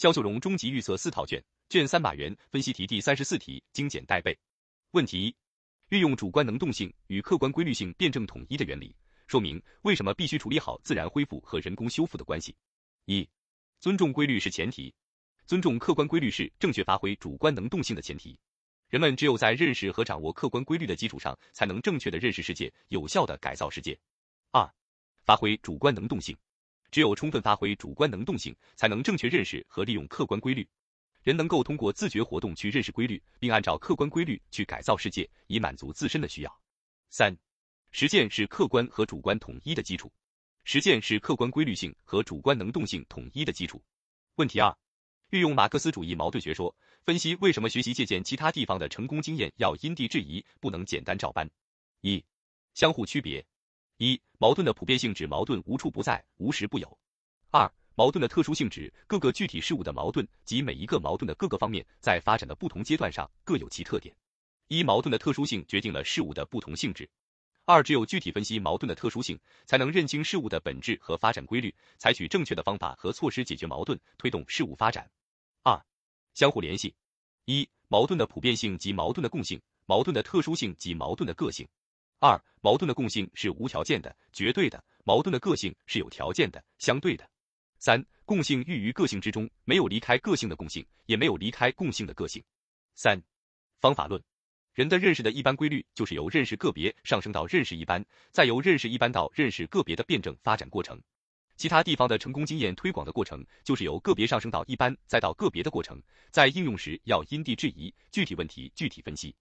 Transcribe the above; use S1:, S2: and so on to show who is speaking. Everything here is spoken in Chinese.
S1: 肖秀荣终极预测四套卷，卷三马原分析题第三十四题精简带背。问题一：运用主观能动性与客观规律性辩证统一的原理，说明为什么必须处理好自然恢复和人工修复的关系。一、尊重规律是前提，尊重客观规律是正确发挥主观能动性的前提。人们只有在认识和掌握客观规律的基础上，才能正确的认识世界，有效的改造世界。二、发挥主观能动性。只有充分发挥主观能动性，才能正确认识和利用客观规律。人能够通过自觉活动去认识规律，并按照客观规律去改造世界，以满足自身的需要。三、实践是客观和主观统一的基础。实践是客观规律性和主观能动性统一的基础。问题二：运用马克思主义矛盾学说，分析为什么学习借鉴其他地方的成功经验要因地制宜，不能简单照搬。一、相互区别。一、矛盾的普遍性指矛盾无处不在，无时不有。二、矛盾的特殊性指各个具体事物的矛盾及每一个矛盾的各个方面在发展的不同阶段上各有其特点。一、矛盾的特殊性决定了事物的不同性质。二、只有具体分析矛盾的特殊性，才能认清事物的本质和发展规律，采取正确的方法和措施解决矛盾，推动事物发展。二、相互联系。一、矛盾的普遍性及矛盾的共性，矛盾的特殊性及矛盾的个性。二、矛盾的共性是无条件的、绝对的；矛盾的个性是有条件的、相对的。三、共性寓于个性之中，没有离开个性的共性，也没有离开共性的个性。三、方法论。人的认识的一般规律，就是由认识个别上升到认识一般，再由认识一般到认识个别的辩证发展过程。其他地方的成功经验推广的过程，就是由个别上升到一般，再到个别的过程。在应用时要因地制宜，具体问题具体分析。